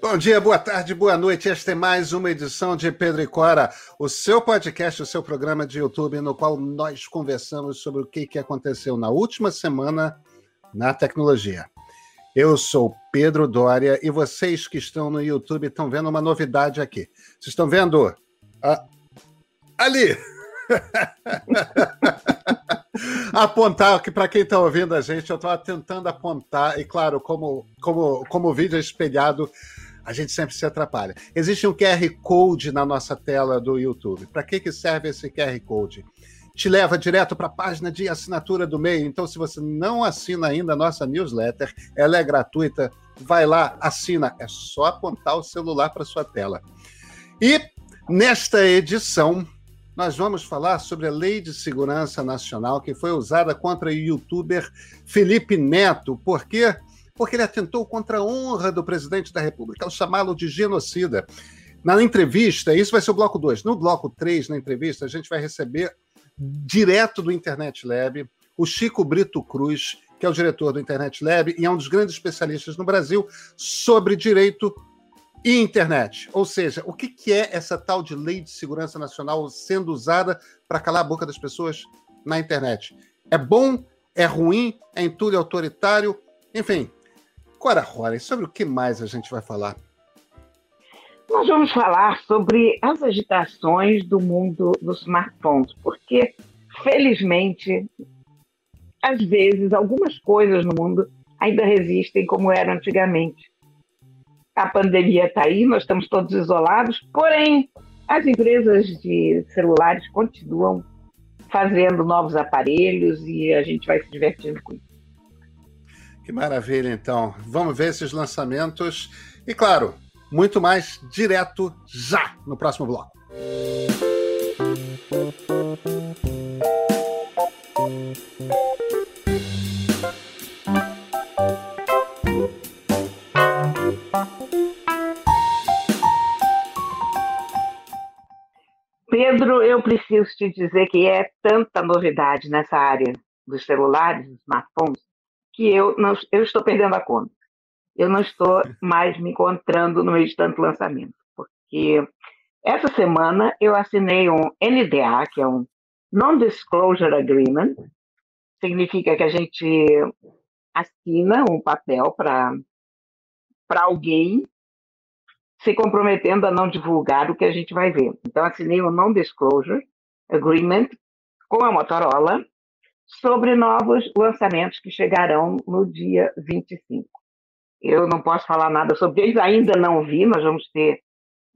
Bom dia, boa tarde, boa noite. Esta é mais uma edição de Pedro e Cora, o seu podcast, o seu programa de YouTube, no qual nós conversamos sobre o que, aconteceu na última semana na tecnologia. Eu sou Pedro Dória e vocês que estão no YouTube estão vendo uma novidade aqui. Vocês estão vendo? Ah, ali! apontar que para quem está ouvindo a gente, eu estava tentando apontar, e claro, como, como, como o vídeo é espelhado, a gente sempre se atrapalha. Existe um QR Code na nossa tela do YouTube. Para que, que serve esse QR Code? Te leva direto para a página de assinatura do meio. Então, se você não assina ainda a nossa newsletter, ela é gratuita. Vai lá, assina. É só apontar o celular para sua tela. E nesta edição, nós vamos falar sobre a Lei de Segurança Nacional que foi usada contra o youtuber Felipe Neto. Por quê? Porque ele atentou contra a honra do presidente da República ao chamá-lo de genocida. Na entrevista, isso vai ser o bloco 2. No bloco 3, na entrevista, a gente vai receber direto do Internet Lab o Chico Brito Cruz, que é o diretor do Internet Lab e é um dos grandes especialistas no Brasil sobre direito e internet. Ou seja, o que, que é essa tal de lei de segurança nacional sendo usada para calar a boca das pessoas na internet? É bom? É ruim? É entulho autoritário? Enfim. Cora Rory, sobre o que mais a gente vai falar? Nós vamos falar sobre as agitações do mundo dos smartphones, porque, felizmente, às vezes, algumas coisas no mundo ainda resistem como eram antigamente a pandemia está aí, nós estamos todos isolados, porém, as empresas de celulares continuam fazendo novos aparelhos e a gente vai se divertindo com isso. Que maravilha, então. Vamos ver esses lançamentos e, claro, muito mais direto já no próximo bloco. Pedro, eu preciso te dizer que é tanta novidade nessa área dos celulares, dos smartphones, que eu, não, eu estou perdendo a conta. Eu não estou mais me encontrando no meio de tanto lançamento, porque essa semana eu assinei um NDA, que é um Non-Disclosure Agreement, significa que a gente assina um papel para alguém se comprometendo a não divulgar o que a gente vai ver. Então, assinei um Non-Disclosure Agreement com a Motorola sobre novos lançamentos que chegarão no dia 25. Eu não posso falar nada sobre eles, ainda não vi, nós vamos ter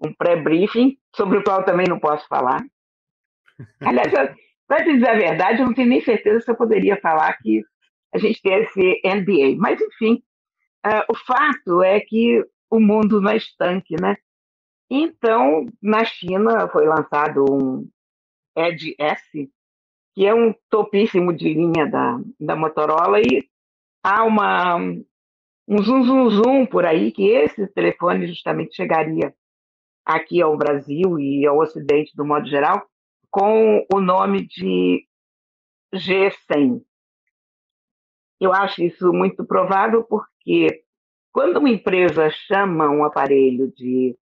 um pré-briefing, sobre o qual também não posso falar. Aliás, para te dizer a verdade, eu não tenho nem certeza se eu poderia falar que a gente tem esse NBA. Mas, enfim, uh, o fato é que o mundo não é estanque, né? Então, na China foi lançado um Edge S, que é um topíssimo de linha da, da Motorola, e há uma, um zoom, zoom, zoom por aí, que esse telefone justamente chegaria aqui ao Brasil e ao Ocidente, do modo geral, com o nome de G100. Eu acho isso muito provável porque quando uma empresa chama um aparelho de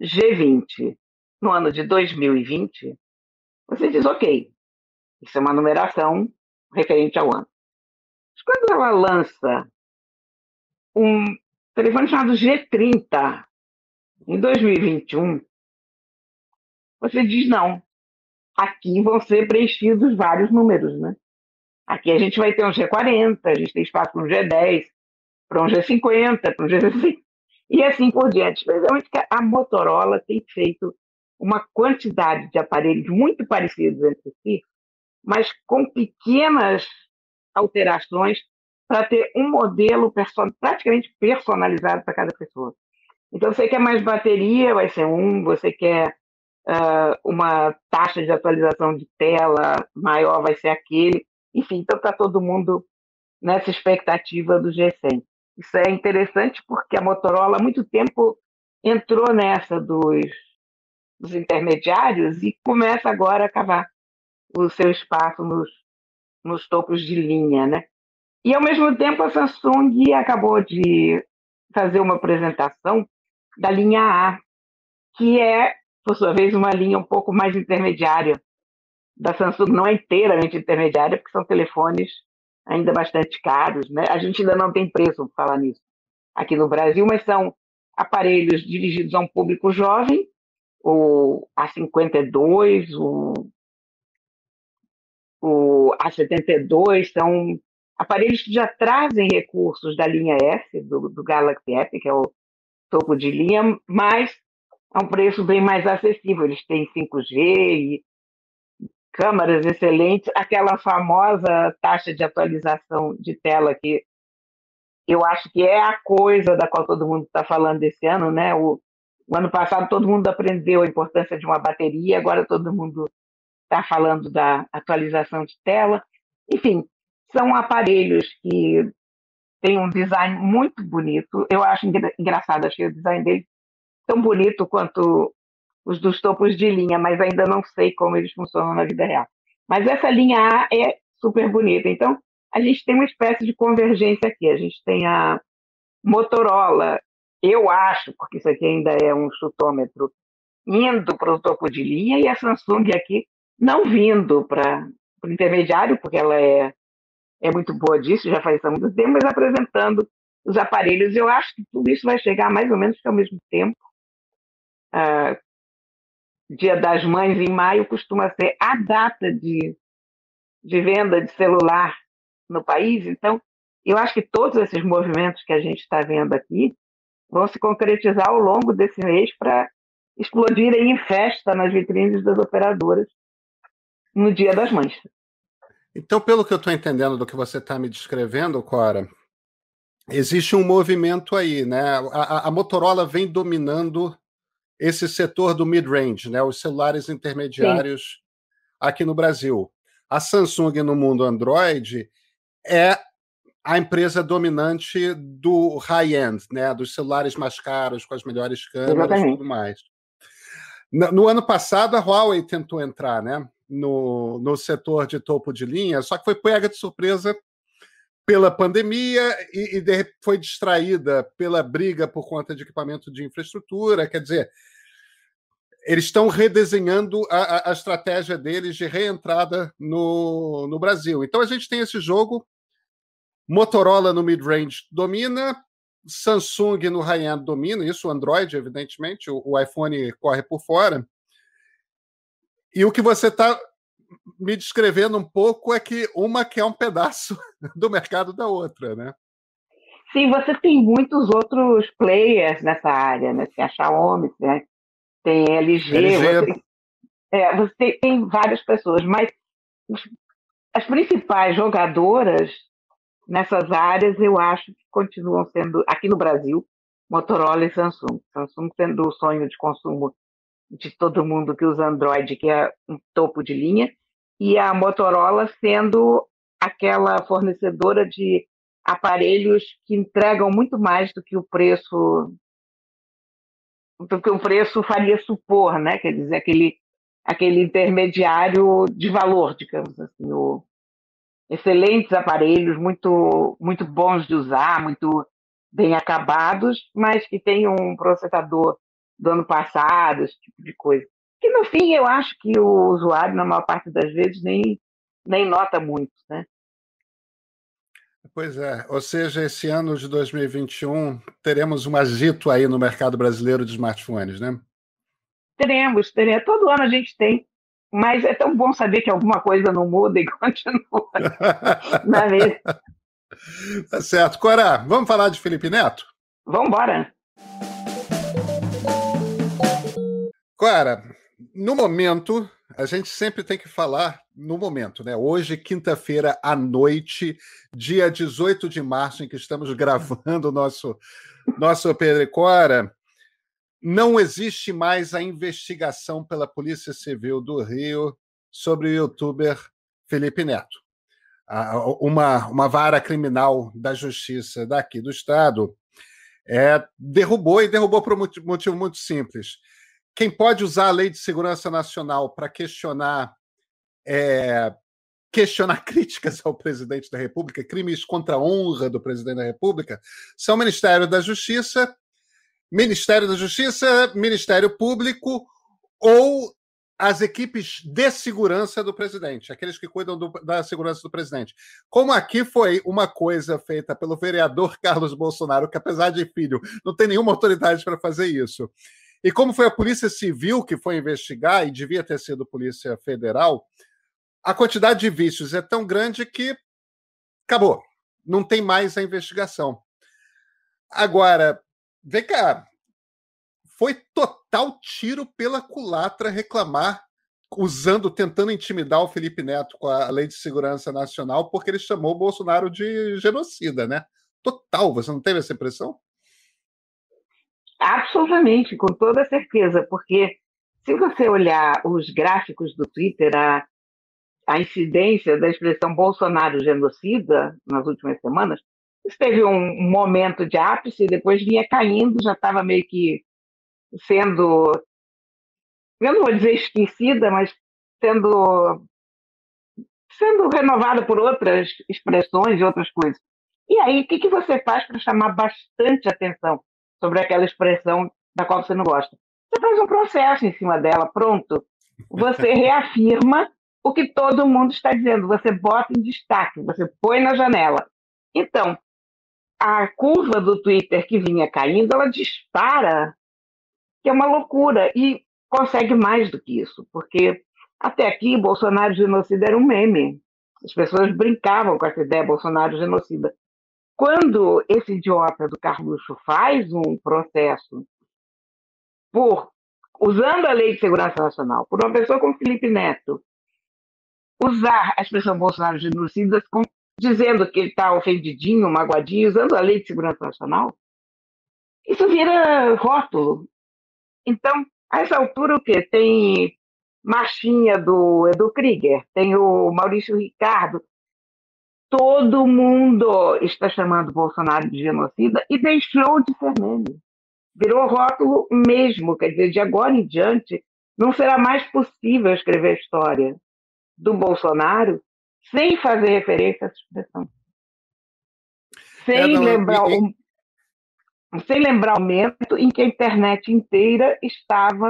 G20 no ano de 2020, você diz, ok, isso é uma numeração referente ao ano. Mas quando ela lança um telefone chamado G30 em 2021, você diz não. Aqui vão ser preenchidos vários números, né? Aqui a gente vai ter um G40, a gente tem espaço para um G10, para um G50, para um G60, e assim por diante. Especialmente que a Motorola tem feito uma quantidade de aparelhos muito parecidos entre si, mas com pequenas alterações para ter um modelo person praticamente personalizado para cada pessoa. Então, você quer mais bateria, vai ser um, você quer uh, uma taxa de atualização de tela maior, vai ser aquele. Enfim, então está todo mundo nessa expectativa do G100. Isso é interessante porque a Motorola há muito tempo entrou nessa dos, dos intermediários e começa agora a cavar o seu espaço nos, nos topos de linha, né? E ao mesmo tempo a Samsung acabou de fazer uma apresentação da linha A, que é, por sua vez, uma linha um pouco mais intermediária da Samsung, não é inteiramente intermediária, porque são telefones ainda bastante caros, né? A gente ainda não tem preço para falar nisso aqui no Brasil, mas são aparelhos dirigidos a um público jovem, o A52, o, o A72, são aparelhos que já trazem recursos da linha S, do, do Galaxy F, que é o topo de linha, mas a um preço bem mais acessível. Eles têm 5G e câmeras excelentes, aquela famosa taxa de atualização de tela que eu acho que é a coisa da qual todo mundo está falando esse ano, né? O, o, ano passado todo mundo aprendeu a importância de uma bateria, agora todo mundo está falando da atualização de tela. Enfim, são aparelhos que têm um design muito bonito. Eu acho engraçado, achei o design deles tão bonito quanto os dos topos de linha, mas ainda não sei como eles funcionam na vida real. Mas essa linha A é super bonita. Então, a gente tem uma espécie de convergência aqui. A gente tem a Motorola, eu acho, porque isso aqui ainda é um chutômetro, indo para o topo de linha, e a Samsung aqui não vindo para o intermediário, porque ela é, é muito boa disso, já faz há muito tempo, mas apresentando os aparelhos. Eu acho que tudo isso vai chegar mais ou menos ao mesmo tempo. Uh, Dia das Mães em maio costuma ser a data de, de venda de celular no país. Então, eu acho que todos esses movimentos que a gente está vendo aqui vão se concretizar ao longo desse mês para explodirem em festa nas vitrines das operadoras no Dia das Mães. Então, pelo que eu estou entendendo do que você está me descrevendo, Cora, existe um movimento aí, né? A, a Motorola vem dominando esse setor do mid-range, né? Os celulares intermediários Sim. aqui no Brasil. A Samsung no mundo Android é a empresa dominante do high-end, né? Dos celulares mais caros, com as melhores câmeras e tudo mais. No ano passado, a Huawei tentou entrar, né? No, no setor de topo de linha, só que foi pega de surpresa pela pandemia e, e foi distraída pela briga por conta de equipamento de infraestrutura. Quer dizer, eles estão redesenhando a, a, a, estratégia deles de reentrada no, no Brasil. Então a gente tem esse jogo. Motorola no mid-range domina, Samsung no high-end domina, isso o Android, evidentemente, o, o iPhone corre por fora. E o que você está me descrevendo um pouco é que uma quer um pedaço do mercado da outra, né? Sim, você tem muitos outros players nessa área, né? Tem a Xiaomi, né? tem LG, LG. Você, é, você tem, tem, várias pessoas, mas as principais jogadoras nessas áreas eu acho que continuam sendo, aqui no Brasil, Motorola e Samsung. Samsung sendo o sonho de consumo de todo mundo que usa Android, que é um topo de linha, e a Motorola sendo aquela fornecedora de aparelhos que entregam muito mais do que o preço do que o preço faria supor, né? Quer dizer, aquele, aquele intermediário de valor, digamos assim, o, excelentes aparelhos, muito, muito bons de usar, muito bem acabados, mas que tem um processador do ano passado, esse tipo de coisa. Que no fim eu acho que o usuário, na maior parte das vezes, nem, nem nota muito, né? Pois é, ou seja, esse ano de 2021 teremos um agito aí no mercado brasileiro de smartphones, né? Teremos, teremos. Todo ano a gente tem, mas é tão bom saber que alguma coisa não muda e continua. Na vez. Tá certo. Cora, vamos falar de Felipe Neto? Vamos embora. Cora, no momento, a gente sempre tem que falar no momento, né? Hoje, quinta-feira à noite, dia 18 de março, em que estamos gravando o nosso, nosso Pedro Cora, não existe mais a investigação pela Polícia Civil do Rio sobre o youtuber Felipe Neto. Uma, uma vara criminal da justiça daqui do Estado é, derrubou, e derrubou por um motivo muito simples quem pode usar a Lei de Segurança Nacional para questionar é, questionar críticas ao presidente da República, crimes contra a honra do presidente da República, são Ministério da Justiça Ministério da Justiça, Ministério Público ou as equipes de segurança do presidente, aqueles que cuidam do, da segurança do presidente. Como aqui foi uma coisa feita pelo vereador Carlos Bolsonaro, que apesar de filho, não tem nenhuma autoridade para fazer isso. E como foi a Polícia Civil que foi investigar, e devia ter sido Polícia Federal, a quantidade de vícios é tão grande que acabou. Não tem mais a investigação. Agora, vem cá, foi total tiro pela culatra reclamar, usando, tentando intimidar o Felipe Neto com a Lei de Segurança Nacional, porque ele chamou o Bolsonaro de genocida, né? Total, você não teve essa impressão? Absolutamente, com toda certeza, porque se você olhar os gráficos do Twitter, a, a incidência da expressão Bolsonaro genocida nas últimas semanas, teve um momento de ápice, depois vinha caindo, já estava meio que sendo, eu não vou dizer esquecida, mas sendo, sendo renovada por outras expressões e outras coisas. E aí, o que, que você faz para chamar bastante atenção sobre aquela expressão da qual você não gosta? Você faz um processo em cima dela, pronto. Você reafirma o que todo mundo está dizendo, você bota em destaque, você põe na janela. Então, a curva do Twitter que vinha caindo, ela dispara que é uma loucura. E consegue mais do que isso, porque até aqui Bolsonaro genocida era um meme. As pessoas brincavam com essa ideia, Bolsonaro genocida. Quando esse idiota do Carluxo faz um processo por usando a Lei de Segurança Nacional, por uma pessoa como Felipe Neto, usar a expressão Bolsonaro genocida dizendo que ele está ofendidinho, magoadinho, usando a Lei de Segurança Nacional, isso vira rótulo. Então, a essa altura, o quê? Tem Marchinha do Edu Krieger, tem o Maurício Ricardo. Todo mundo está chamando Bolsonaro de genocida e deixou de ser meme. Virou rótulo mesmo, quer dizer, de agora em diante, não será mais possível escrever história do Bolsonaro sem fazer referência a essa expressão. Sem é, não, lembrar o sem lembrar o momento em que a internet inteira estava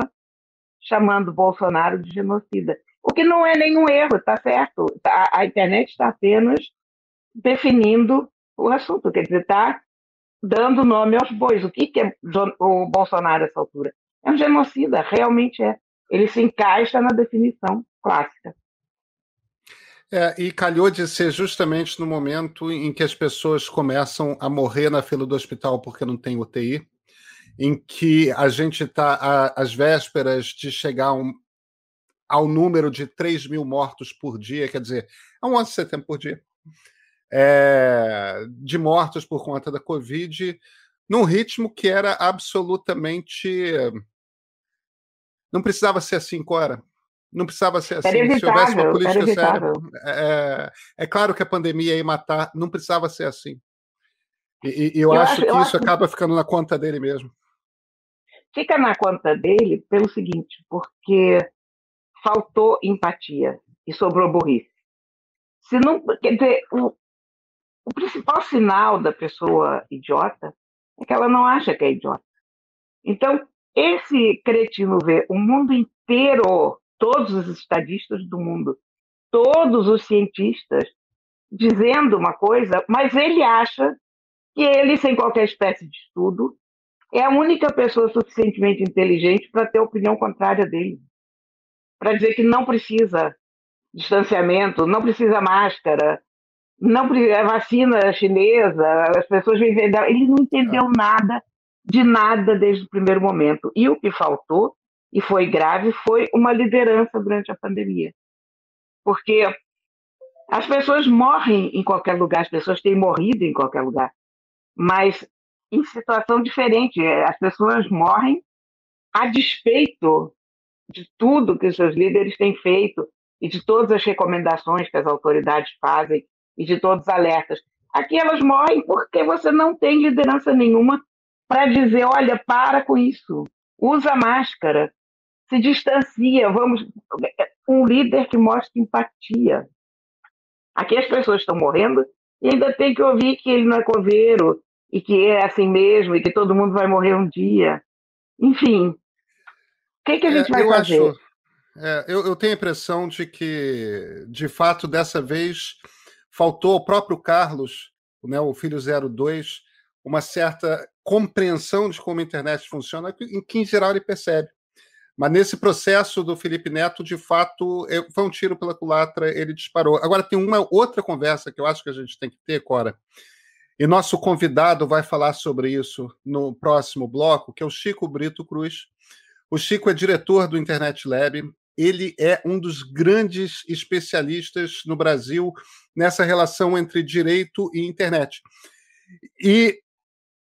chamando Bolsonaro de genocida. O que não é nenhum erro, está certo. A, a, internet está apenas definindo o assunto, quer dizer, está dando nome aos bois. O que, que é o Bolsonaro nessa altura? É um genocida, realmente é. Ele se encaixa na definição clássica. É, e calhou de ser justamente no momento em que as pessoas começam a morrer na fila do hospital porque não tem UTI, em que a gente está às vésperas de chegar um, ao número de 3 mil mortos por dia, quer dizer, é um 11 de setembro por dia, é, de mortos por conta da Covid, num ritmo que era absolutamente. Não precisava ser assim, Cora. Não precisava ser assim. Evitável, Se houvesse uma política séria. É, é, claro que a pandemia ia matar, não precisava ser assim. E, e eu, eu, acho, acho que isso acho... acaba ficando na conta dele mesmo. Fica na conta dele pelo seguinte, porque faltou empatia e sobrou burrice. Se não, quer dizer, o, o principal sinal da pessoa idiota é que ela não acha que é idiota. Então, esse cretino vê o mundo inteiro todos os estadistas do mundo, todos os cientistas dizendo uma coisa, mas ele acha que ele, sem qualquer espécie de estudo, é a única pessoa suficientemente inteligente para ter a opinião contrária dele. Para dizer que não precisa distanciamento, não precisa máscara, não precisa é vacina chinesa, as pessoas vivem. Ele não entendeu nada de nada desde o primeiro momento. E o que faltou e foi grave, foi uma liderança durante a pandemia. Porque as pessoas morrem em qualquer lugar, as pessoas têm morrido em qualquer lugar, mas em situação diferente. As pessoas morrem a despeito de tudo que os seus líderes têm feito e de todas as recomendações que as autoridades fazem e de todos os alertas. Aqui elas morrem porque você não tem liderança nenhuma para dizer, olha, para com isso, usa máscara, se distancia, vamos um líder que mostra empatia. Aqui as pessoas estão morrendo e ainda tem que ouvir que ele não é coveiro e que é assim mesmo, e que todo mundo vai morrer um dia. Enfim, o que, que a gente é, vai fazer? Acho, é, eu, eu tenho a impressão de que, de fato, dessa vez faltou ao próprio Carlos, né, o filho 02, uma certa compreensão de como a internet funciona, que em geral ele percebe. Mas nesse processo do Felipe Neto, de fato, foi um tiro pela culatra, ele disparou. Agora, tem uma outra conversa que eu acho que a gente tem que ter, Cora, e nosso convidado vai falar sobre isso no próximo bloco, que é o Chico Brito Cruz. O Chico é diretor do Internet Lab, ele é um dos grandes especialistas no Brasil nessa relação entre direito e internet. E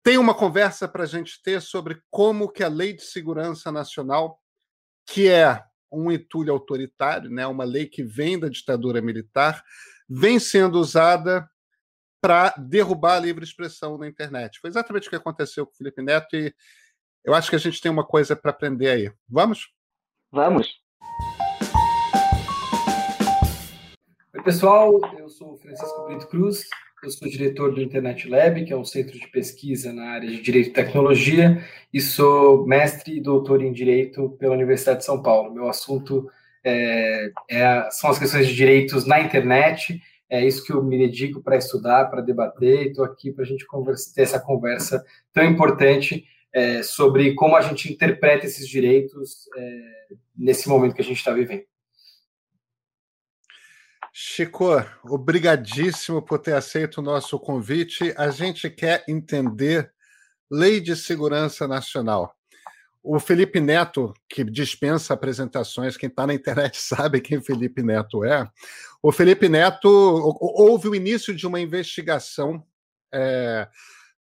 tem uma conversa para a gente ter sobre como que a Lei de Segurança Nacional, que é um entulho autoritário, né, uma lei que vem da ditadura militar, vem sendo usada para derrubar a livre expressão na internet. Foi exatamente o que aconteceu com o Felipe Neto e eu acho que a gente tem uma coisa para aprender aí. Vamos? Vamos. Oi, pessoal. Eu sou Francisco Brito Cruz, eu sou diretor do Internet Lab, que é um centro de pesquisa na área de Direito e Tecnologia, e sou mestre e doutor em Direito pela Universidade de São Paulo. Meu assunto é, é, são as questões de direitos na internet, é isso que eu me dedico para estudar, para debater, e estou aqui para a gente conversa, ter essa conversa tão importante é, sobre como a gente interpreta esses direitos é, nesse momento que a gente está vivendo. Chico, obrigadíssimo por ter aceito o nosso convite. A gente quer entender Lei de Segurança Nacional. O Felipe Neto, que dispensa apresentações, quem está na internet sabe quem Felipe Neto é. O Felipe Neto houve o início de uma investigação, é,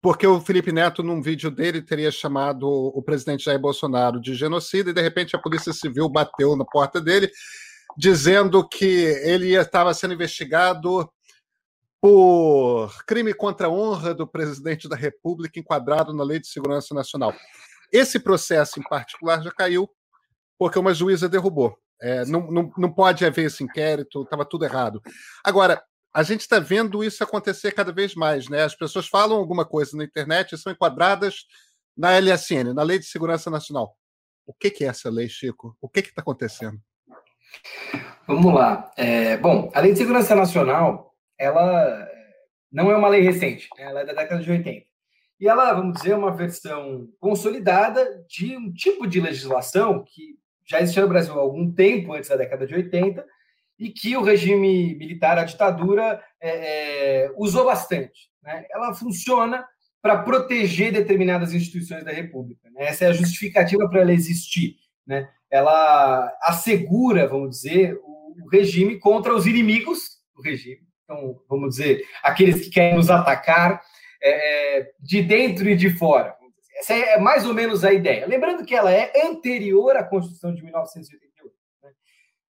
porque o Felipe Neto, num vídeo dele, teria chamado o presidente Jair Bolsonaro de genocida, e de repente a Polícia Civil bateu na porta dele dizendo que ele estava sendo investigado por crime contra a honra do presidente da República enquadrado na Lei de Segurança Nacional. Esse processo em particular já caiu porque uma juíza derrubou. É, não, não, não pode haver esse inquérito, estava tudo errado. Agora, a gente está vendo isso acontecer cada vez mais. Né? As pessoas falam alguma coisa na internet e são enquadradas na LSN, na Lei de Segurança Nacional. O que, que é essa lei, Chico? O que está acontecendo? Vamos lá. É, bom, a Lei de Segurança Nacional, ela não é uma lei recente, né? ela é da década de 80. E ela, vamos dizer, é uma versão consolidada de um tipo de legislação que já existia no Brasil há algum tempo, antes da década de 80, e que o regime militar, a ditadura, é, é, usou bastante. Né? Ela funciona para proteger determinadas instituições da República. Né? Essa é a justificativa para ela existir. Né? Ela assegura, vamos dizer, o, regime contra os inimigos do regime. Então, vamos dizer, aqueles que querem nos atacar é, é de dentro e de fora. Essa é mais ou menos a ideia. Lembrando que ela é anterior à Constituição de 1988. Né?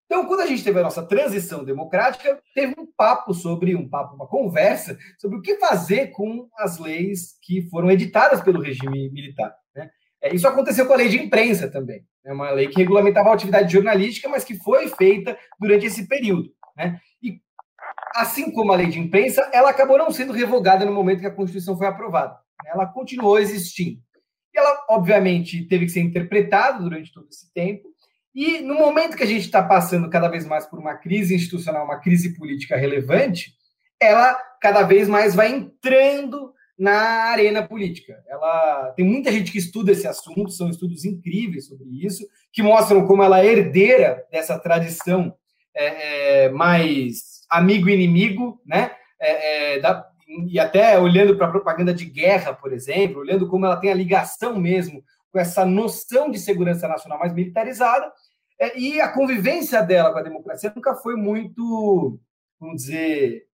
Então, quando a gente teve a nossa transição democrática, teve um papo sobre um papo, uma conversa sobre o que fazer com as leis que foram editadas pelo regime militar. Né? É, isso aconteceu com a lei de imprensa também. É uma lei que regulamentava a atividade jornalística, mas que foi feita durante esse período. Né? E, assim como a lei de imprensa, ela acabou não sendo revogada no momento que a Constituição foi aprovada. Ela continuou existindo. E ela, obviamente, teve que ser interpretada durante todo esse tempo. E no momento que a gente está passando cada vez mais por uma crise institucional, uma crise política relevante, ela cada vez mais vai entrando na arena política. Ela tem muita gente que estuda esse assunto, são estudos incríveis sobre isso, que mostram como ela é herdeira dessa tradição é, é, mais amigo inimigo, né? É, é, da, e até olhando para a propaganda de guerra, por exemplo, olhando como ela tem a ligação mesmo com essa noção de segurança nacional mais militarizada, é, e a convivência dela com a democracia nunca foi muito, vamos dizer,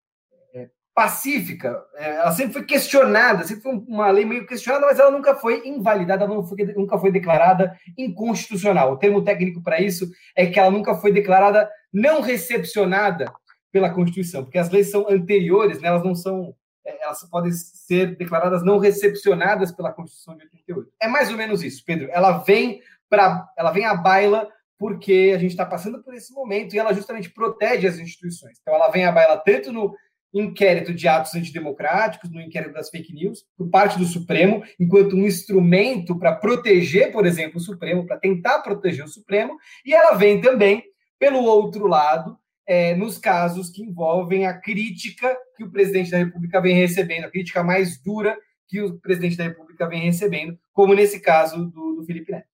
pacífica. É, ela sempre foi questionada, sempre foi uma lei meio questionada, mas ela nunca foi invalidada, ela foi, nunca foi declarada inconstitucional. O termo técnico para isso é que ela nunca foi declarada não recepcionada pela Constituição, porque as leis são anteriores, né, elas não são, é, elas podem ser declaradas não recepcionadas pela Constituição de 88. É mais ou menos isso, Pedro. Ela vem para, ela vem à baila porque a gente está passando por esse momento e ela justamente protege as instituições. Então, ela vem à baila tanto no inquérito de atos antidemocráticos, no inquérito das fake news, por parte do Supremo, enquanto um instrumento para proteger, por exemplo, o Supremo, para tentar proteger o Supremo, e ela vem também, pelo outro lado, é, nos casos que envolvem a crítica que o presidente da República vem recebendo, a crítica mais dura que o presidente da República vem recebendo, como nesse caso do, do Felipe Neto.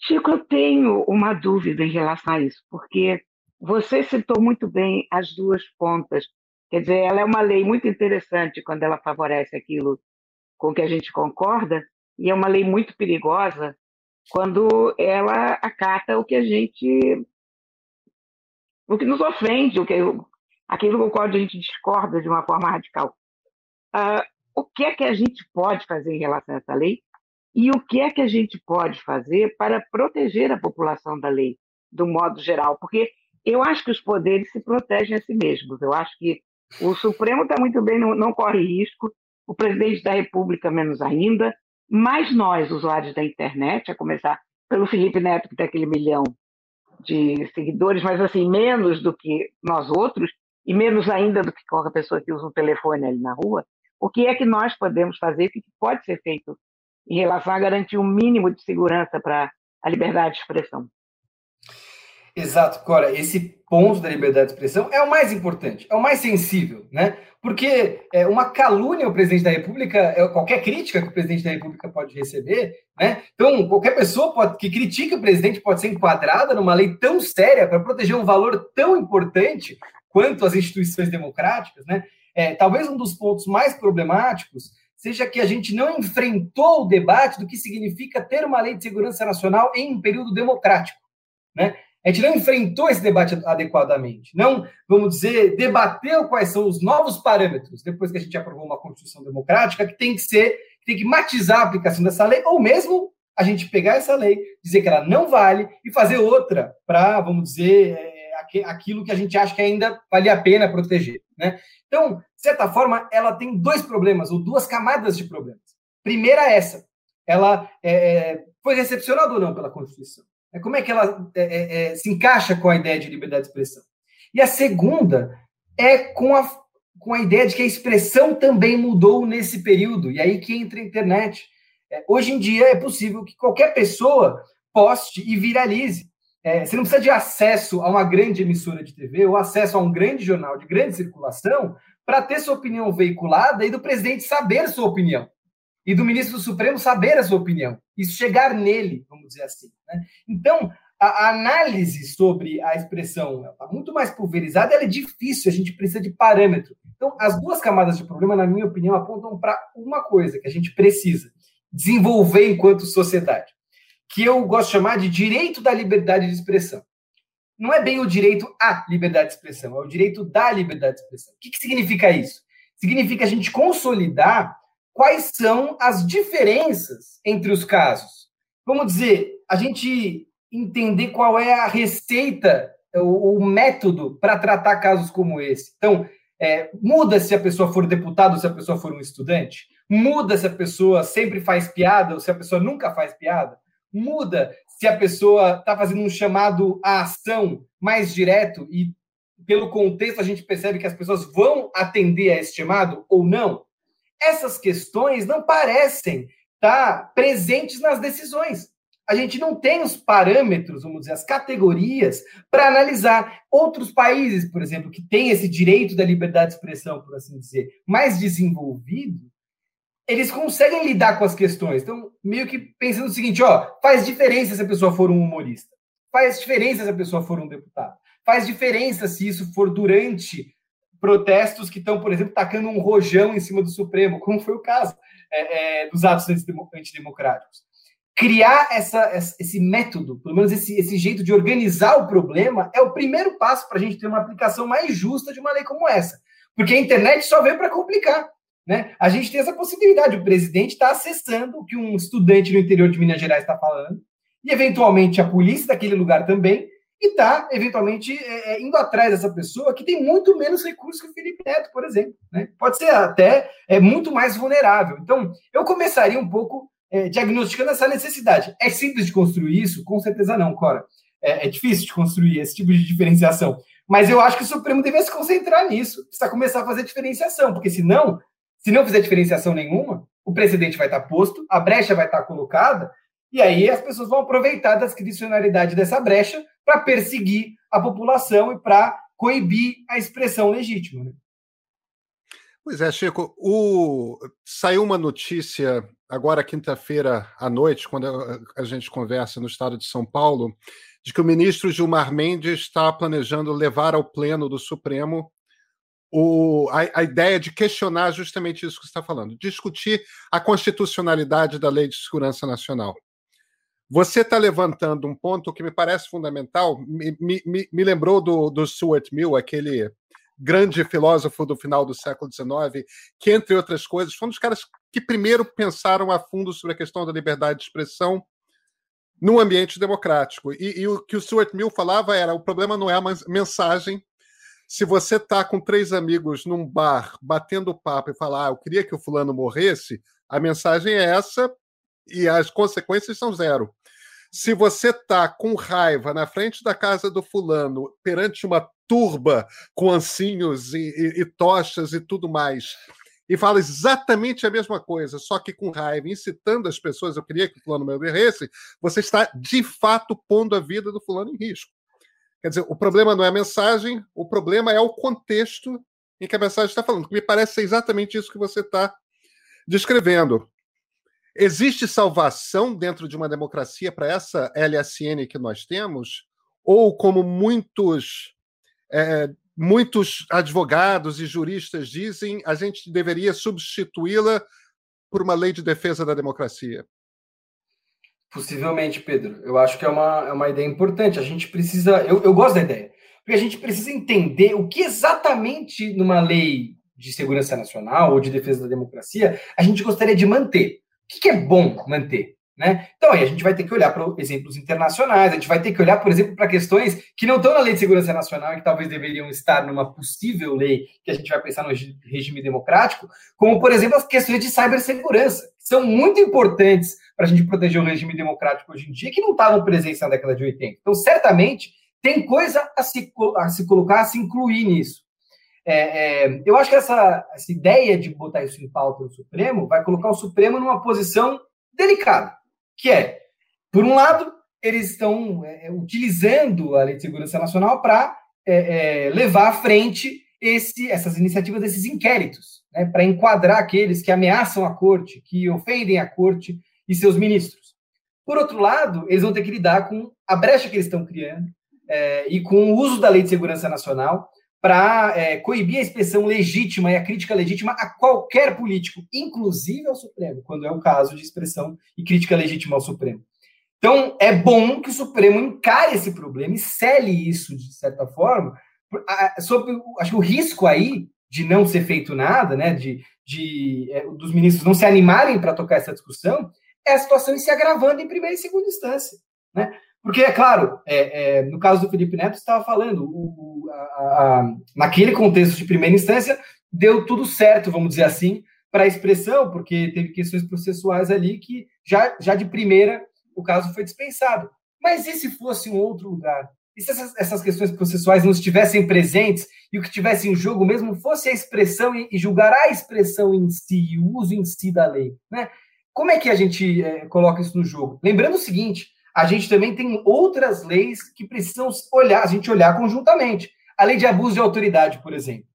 Chico, eu tenho uma dúvida em relação a isso, porque você citou muito bem as duas pontas. Quer dizer, ela é uma lei muito interessante quando ela favorece aquilo com que a gente concorda, e é uma lei muito perigosa quando ela acata o que a gente. o que nos ofende, o que, aquilo com o qual a gente discorda de uma forma radical. Uh, o que é que a gente pode fazer em relação a essa lei e o que é que a gente pode fazer para proteger a população da lei, do modo geral? Porque eu acho que os poderes se protegem a si mesmos. Eu acho que o Supremo está muito bem, não, não corre risco, o presidente da República menos ainda, mas nós, usuários da internet, a começar pelo Felipe Neto, que tem aquele milhão de seguidores, mas assim, menos do que nós outros, e menos ainda do que qualquer pessoa que usa um telefone ali na rua, o que é que nós podemos fazer, o que pode ser feito em relação a garantir um mínimo de segurança para a liberdade de expressão? Exato, Cora. Esse ponto da liberdade de expressão é o mais importante, é o mais sensível, né? Porque é, uma calúnia ao presidente da República, é, qualquer crítica que o presidente da República pode receber, né? Então, qualquer pessoa pode, que critique o presidente pode ser enquadrada numa lei tão séria para proteger um valor tão importante quanto as instituições democráticas, né? É, talvez um dos pontos mais problemáticos seja que a gente não enfrentou o debate do que significa ter uma lei de segurança nacional em um período democrático, né? A gente não enfrentou esse debate adequadamente. Não, vamos dizer, debateu quais são os novos parâmetros, depois que a gente aprovou uma Constituição democrática, que tem que ser, tem que matizar a aplicação dessa lei, ou mesmo a gente pegar essa lei, dizer que ela não vale e fazer outra para, vamos dizer, é, aquilo que a gente acha que ainda vale a pena proteger. Né? Então, de certa forma, ela tem dois problemas, ou duas camadas de problemas. Primeira, essa. Ela é, é foi recepcionada ou não pela Constituição? É, como é que ela é, é, é, se encaixa com a ideia de liberdade de expressão? E a segunda é com a, com a ideia de que a expressão também mudou nesse período, e aí que entra a internet. É, hoje em dia é possível que qualquer pessoa poste e viralize. É, você não precisa de acesso a uma grande emissora de TV ou acesso a um grande jornal de grande circulação para ter sua opinião veiculada e do presidente saber sua opinião e do ministro do Supremo saber a sua opinião, isso chegar nele, vamos dizer assim. Né? Então, a, análise sobre a expressão está muito mais pulverizada, ela é difícil, a gente precisa de parâmetro. Então, as duas camadas de problema, na minha opinião, apontam para uma coisa que a gente precisa desenvolver enquanto sociedade, que eu gosto de chamar de direito da liberdade de expressão. Não é bem o direito à liberdade de expressão, é o direito da liberdade de expressão. O que, que significa isso? Significa a gente consolidar quais são as diferenças entre os casos. Vamos dizer, a gente entender qual é a receita, o, o método para tratar casos como esse. Então, é, muda se a pessoa for deputado ou se a pessoa for um estudante? Muda se a pessoa sempre faz piada ou se a pessoa nunca faz piada? Muda se a pessoa está fazendo um chamado à ação mais direto e, pelo contexto, a gente percebe que as pessoas vão atender a esse chamado ou não? Essas questões não parecem estar presentes nas decisões. A gente não tem os parâmetros, vamos dizer, as categorias para analisar. Outros países, por exemplo, que têm esse direito da liberdade de expressão, por assim dizer, mais desenvolvido, eles conseguem lidar com as questões. Então, meio que pensando o seguinte, ó, faz diferença se a pessoa for um humorista. Faz diferença se a pessoa for um deputado. Faz diferença se isso for durante protestos que estão, por exemplo, tacando um rojão em cima do Supremo, como foi o caso é, é, dos atos antidemocráticos. Criar essa, esse método, pelo menos esse, esse jeito de organizar o problema, é o primeiro passo para a gente ter uma aplicação mais justa de uma lei como essa. Porque a internet só veio para complicar. Né? A gente tem essa possibilidade. O presidente está acessando o que um estudante no interior de Minas Gerais está falando, e eventualmente a polícia daquele lugar também, e está, eventualmente, é, é, indo atrás dessa pessoa que tem muito menos recursos que o Felipe Neto, por exemplo. Né? Pode ser até é, muito mais vulnerável. Então, eu começaria um pouco é, diagnosticando essa necessidade. É simples de construir isso? Com certeza não, Cora. É, é, difícil de construir esse tipo de diferenciação. Mas eu acho que o Supremo deveria se concentrar nisso, precisa começar a fazer diferenciação, porque senão, se não fizer diferenciação nenhuma, o precedente vai estar posto, a brecha vai estar colocada, e aí as pessoas vão aproveitar da discricionalidade dessa brecha para perseguir a população e para coibir a expressão legítima. Né? Pois é, Chico. O... Saiu uma notícia agora, quinta-feira à noite, quando a gente conversa no estado de São Paulo, de que o ministro Gilmar Mendes está planejando levar ao Pleno do Supremo o, a, a, ideia de questionar justamente isso que você está falando, discutir a constitucionalidade da Lei de Segurança Nacional. Você está levantando um ponto que me parece fundamental, me, me, me lembrou do, do Stuart Mill, aquele grande filósofo do final do século XIX, que, entre outras coisas, foi um dos caras que primeiro pensaram a fundo sobre a questão da liberdade de expressão no ambiente democrático. E, e o que o Stuart Mill falava era: o problema não é a mensagem. Se você está com três amigos num bar batendo papo e falar, ah, eu queria que o fulano morresse, a mensagem é essa e as consequências são zero. Se você está com raiva na frente da casa do fulano, perante uma turba com ancinhos e, e, e tochas e tudo mais, e fala exatamente a mesma coisa, só que com raiva, incitando as pessoas, eu queria que o fulano me obeisse, você está de fato pondo a vida do fulano em risco. Quer dizer, o problema não é a mensagem, o problema é o contexto em que a mensagem está falando, me parece ser exatamente isso que você está descrevendo. Existe salvação dentro de uma democracia para essa LSN que nós temos? Ou, como muitos é, muitos advogados e juristas dizem, a gente deveria substituí-la por uma lei de defesa da democracia. Possivelmente, Pedro. Eu acho que é uma, é uma ideia importante. A gente precisa. Eu, eu gosto da ideia. Porque a gente precisa entender o que exatamente numa lei de segurança nacional ou de defesa da democracia a gente gostaria de manter. O que é bom manter? Né? Então, aí a gente vai ter que olhar para exemplos internacionais, a gente vai ter que olhar, por exemplo, para questões que não estão na Lei de Segurança Nacional e que talvez deveriam estar numa possível lei que a gente vai pensar no regime democrático, como, por exemplo, as questões de cibersegurança, que são muito importantes para a gente proteger o regime democrático hoje em dia, que não estavam presentes na década de 80. Então, certamente, tem coisa a se, a se colocar, a se incluir nisso. É, é, eu acho que essa, essa ideia de botar isso em pauta no Supremo vai colocar o Supremo numa posição delicada que é, por um lado, eles estão é, é, utilizando a Lei de Segurança Nacional para é, é, levar à frente esse, essas iniciativas desses inquéritos, né, para enquadrar aqueles que ameaçam a corte, que ofendem a corte e seus ministros. Por outro lado, eles vão ter que lidar com a brecha que eles estão criando é, e com o uso da Lei de Segurança Nacional para é, coibir a expressão legítima e a crítica legítima a qualquer político, inclusive ao Supremo, quando é o caso de expressão e crítica legítima ao Supremo. Então, é bom que o Supremo encare esse problema e cele isso, de certa forma, sobre acho que o risco aí de não ser feito nada, né, de, de é, dos ministros não se animarem para tocar essa discussão, é a situação se agravando em primeira e segunda instância. Né? Porque, é claro, é, é, no caso do Felipe Neto, estava falando, o, a, a, naquele contexto de primeira instância, deu tudo certo, vamos dizer assim, para a expressão, porque teve questões processuais ali que já, já de primeira o caso foi dispensado. Mas e se fosse um outro lugar? E se essas, essas questões processuais não estivessem presentes e o que tivesse em jogo mesmo fosse a expressão e, e julgar a expressão em si, o uso em si da lei? Né? Como é que a gente é, coloca isso no jogo? Lembrando o seguinte: a gente também tem outras leis que precisam olhar, a gente olhar conjuntamente. A lei de abuso de autoridade, por exemplo.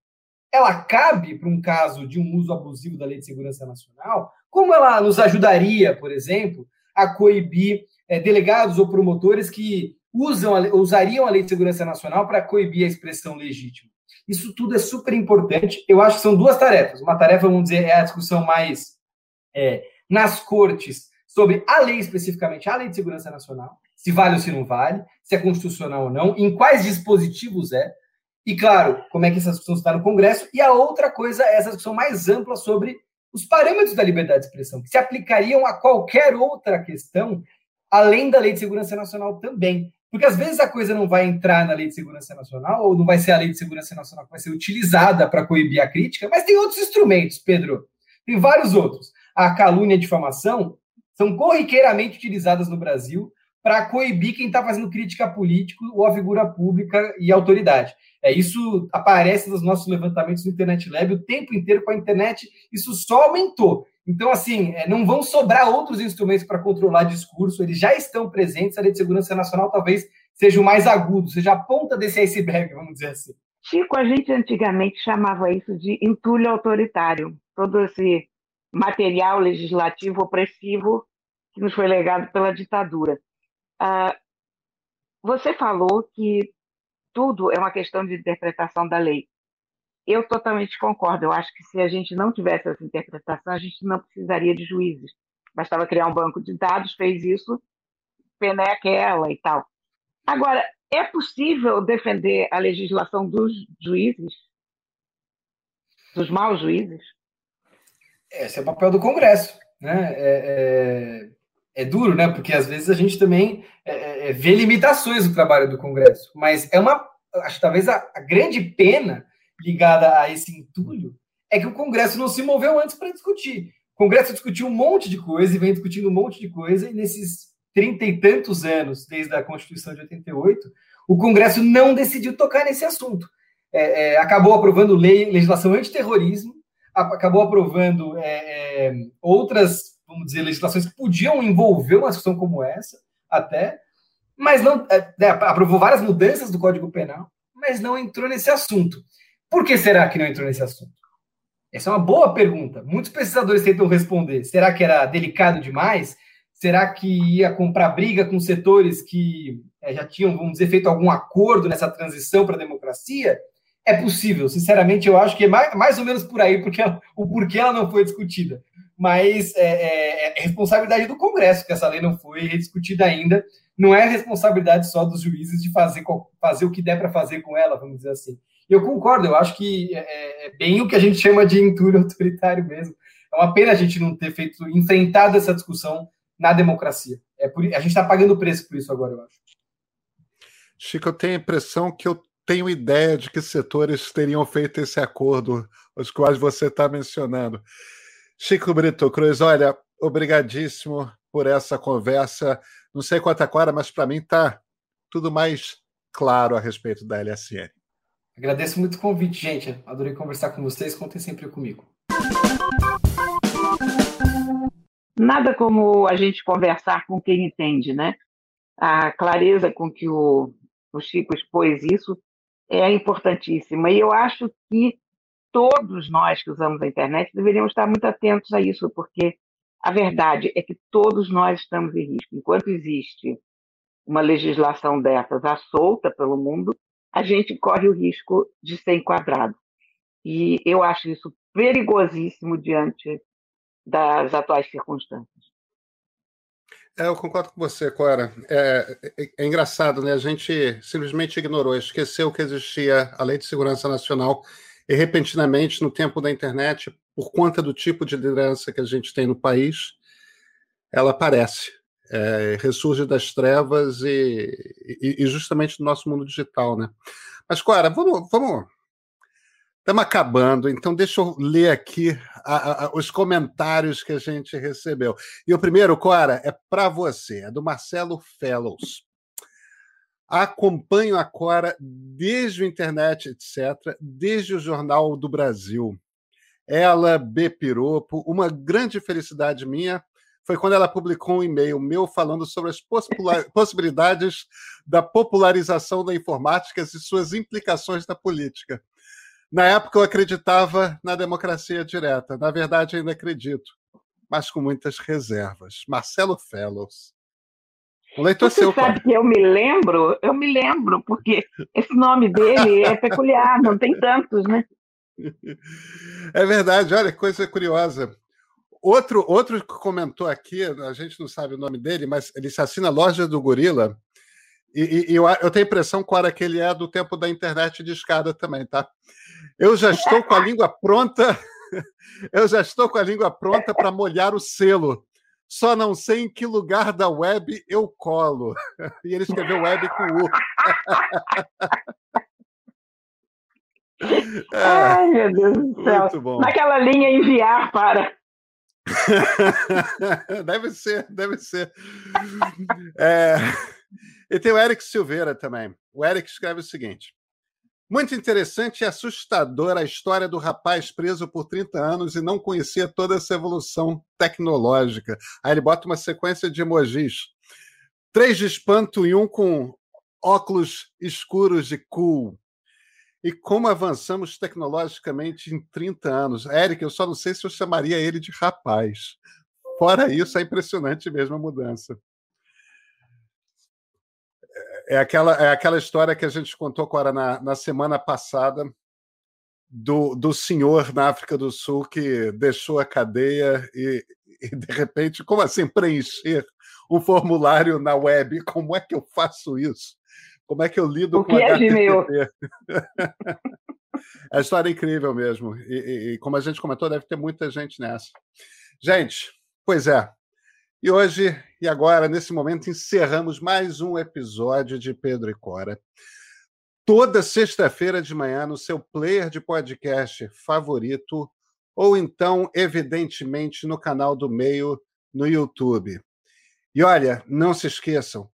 Ela cabe para um caso de um uso abusivo da Lei de Segurança Nacional? Como ela nos ajudaria, por exemplo, a coibir é, delegados ou promotores que usam a, usariam a Lei de Segurança Nacional para coibir a expressão legítima? Isso tudo é super importante. Eu acho que são duas tarefas. Uma tarefa, vamos dizer, é a discussão mais é, nas cortes sobre a lei especificamente, a Lei de Segurança Nacional, se vale ou se não vale, se é constitucional ou não, em quais dispositivos é, e claro, como é que essa discussão está no Congresso, e a outra coisa é essa discussão mais ampla sobre os parâmetros da liberdade de expressão, que se aplicariam a qualquer outra questão, além da Lei de Segurança Nacional também. Porque às vezes a coisa não vai entrar na Lei de Segurança Nacional, ou não vai ser a Lei de Segurança Nacional que vai ser utilizada para coibir a crítica, mas tem outros instrumentos, Pedro. Tem vários outros. A calúnia e a difamação são corriqueiramente utilizadas no Brasil para coibir quem está fazendo crítica política ou a figura pública e autoridade. É, isso aparece nos nossos levantamentos do Internet Lab o tempo inteiro com a internet, isso só aumentou. Então, assim, é, não vão sobrar outros instrumentos para controlar discurso, eles já estão presentes, a Lei de Segurança Nacional talvez seja o mais agudo, seja a ponta desse iceberg, vamos dizer assim. Chico, a gente antigamente chamava isso de entulho autoritário, todo esse material legislativo opressivo que nos foi legado pela ditadura. Ah, você falou que tudo é uma questão de interpretação da lei. Eu totalmente concordo. Eu acho que se a gente não tivesse essa interpretação, a gente não precisaria de juízes. Bastava criar um banco de dados, fez isso, pena é aquela e tal. Agora, é possível defender a legislação dos juízes? Dos maus juízes? Esse é o papel do Congresso. Né? É, é, é duro, né? Porque às vezes a gente também é, é, é vê limitações no trabalho do Congresso. Mas é uma. Acho que talvez a, a grande pena ligada a esse entulho é que o Congresso não se moveu antes para discutir. O Congresso discutiu um monte de coisa e vem discutindo um monte de coisa, e nesses trinta e tantos anos, desde a Constituição de 88, o Congresso não decidiu tocar nesse assunto. É, é, acabou aprovando lei, legislação antiterrorismo, acabou aprovando é, outras, vamos dizer, legislações que podiam envolver uma discussão como essa, até, mas não é, é, aprovou várias mudanças do Código Penal, mas não entrou nesse assunto. Por que será que não entrou nesse assunto? Essa é uma boa pergunta. Muitos pesquisadores tentam responder. Será que era delicado demais? Será que ia comprar briga com setores que é, já tinham, vamos dizer, feito algum acordo nessa transição para a democracia? É possível, sinceramente, eu acho que é mais, mais ou menos por aí, porque ela, o porquê ela não foi discutida. Mas é, é, é, responsabilidade do Congresso que essa lei não foi rediscutida ainda. Não é responsabilidade só dos juízes de fazer, fazer o que der para fazer com ela, vamos dizer assim. Eu concordo, eu acho que é, é, é bem o que a gente chama de entulho autoritário mesmo. É uma pena a gente não ter feito, enfrentado essa discussão na democracia. É por, a gente está pagando preço por isso agora, eu acho. Chico, eu tenho a impressão que eu tenho ideia de que setores teriam feito esse acordo, os quais você está mencionando. Chico Brito Cruz, olha, obrigadíssimo por essa conversa. Não sei quanto agora, mas para mim está tudo mais claro a respeito da LSN. Agradeço muito o convite, gente. Adorei conversar com vocês. Contem sempre comigo. Nada como a gente conversar com quem entende, né? A clareza com que o, o Chico expôs isso é importantíssima. E eu acho que todos nós que usamos a internet deveríamos estar muito atentos a isso, porque a verdade é que todos nós estamos em risco. Enquanto existe uma legislação dessas à solta pelo mundo, a gente corre o risco de ser enquadrado. E eu acho isso perigosíssimo diante das atuais circunstâncias. É, eu concordo com você, Cora. É, é, é, engraçado, né? A gente simplesmente ignorou, esqueceu que existia a Lei de Segurança Nacional e, repentinamente, no tempo da internet, por conta do tipo de liderança que a gente tem no país, ela aparece, é, ressurge das trevas e, e, e, justamente do nosso mundo digital, né? Mas, Cora, vamos, vamos Estamos acabando, então deixa eu ler aqui a, a, os comentários que a gente recebeu. E o primeiro, Cora, é para você, é do Marcelo Fellows. Acompanho a Cora desde o internet, etc., desde o Jornal do Brasil. Ela, B. Piropo, uma grande felicidade minha foi quando ela publicou um e-mail meu falando sobre as possibilidades da popularização da informática e suas implicações na política. Na época eu acreditava na democracia direta. Na verdade, ainda acredito, mas com muitas reservas. Marcelo Fellows. Leitor Você seu, sabe que eu me lembro, eu me lembro, porque esse nome dele é peculiar, não tem tantos, né? É verdade, olha, coisa curiosa. Outro, outro que comentou aqui, a gente não sabe o nome dele, mas ele se assina Loja do Gorila. E, e eu, eu, tenho a impressão, Cora, que ele é do tempo da internet de escada também, tá? Eu já estou com a língua pronta. Eu já estou com a língua pronta para molhar o selo. Só não sei em que lugar da web eu colo. E ele escreveu web com U. Ai, meu Deus do céu. Muito bom. Naquela linha enviar para. deve ser, deve ser. É... E tem o Eric Silveira também. O Eric escreve o seguinte: muito interessante e assustadora a história do rapaz preso por 30 anos e não conhecia toda essa evolução tecnológica. Aí ele bota uma sequência de emojis. Três de espanto e um com óculos escuros de cool. E como avançamos tecnologicamente em 30 anos. Eric, eu só não sei se eu chamaria ele de rapaz. Fora isso, é impressionante mesmo a mudança é aquela, é aquela história que a gente contou agora na, na semana passada do, do senhor na África do Sul que deixou a cadeia e, e, de repente, como assim preencher um formulário na web? Como é que eu faço isso? Como é que eu lido o com é HTTP? é história incrível mesmo. E, e, e como a gente comentou, deve ter muita gente nessa. Gente, pois é, e hoje e agora, nesse momento, encerramos mais um episódio de Pedro e Cora. Toda sexta-feira de manhã, no seu player de podcast favorito, ou então, evidentemente, no canal do Meio no YouTube. E olha, não se esqueçam,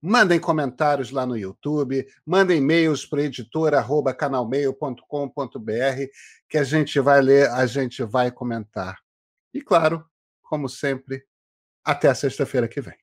mandem comentários lá no YouTube, mandem e-mails para editor@canalmeio.com.br que a gente vai ler, a gente vai comentar. E claro, como sempre, até sexta-feira que vem.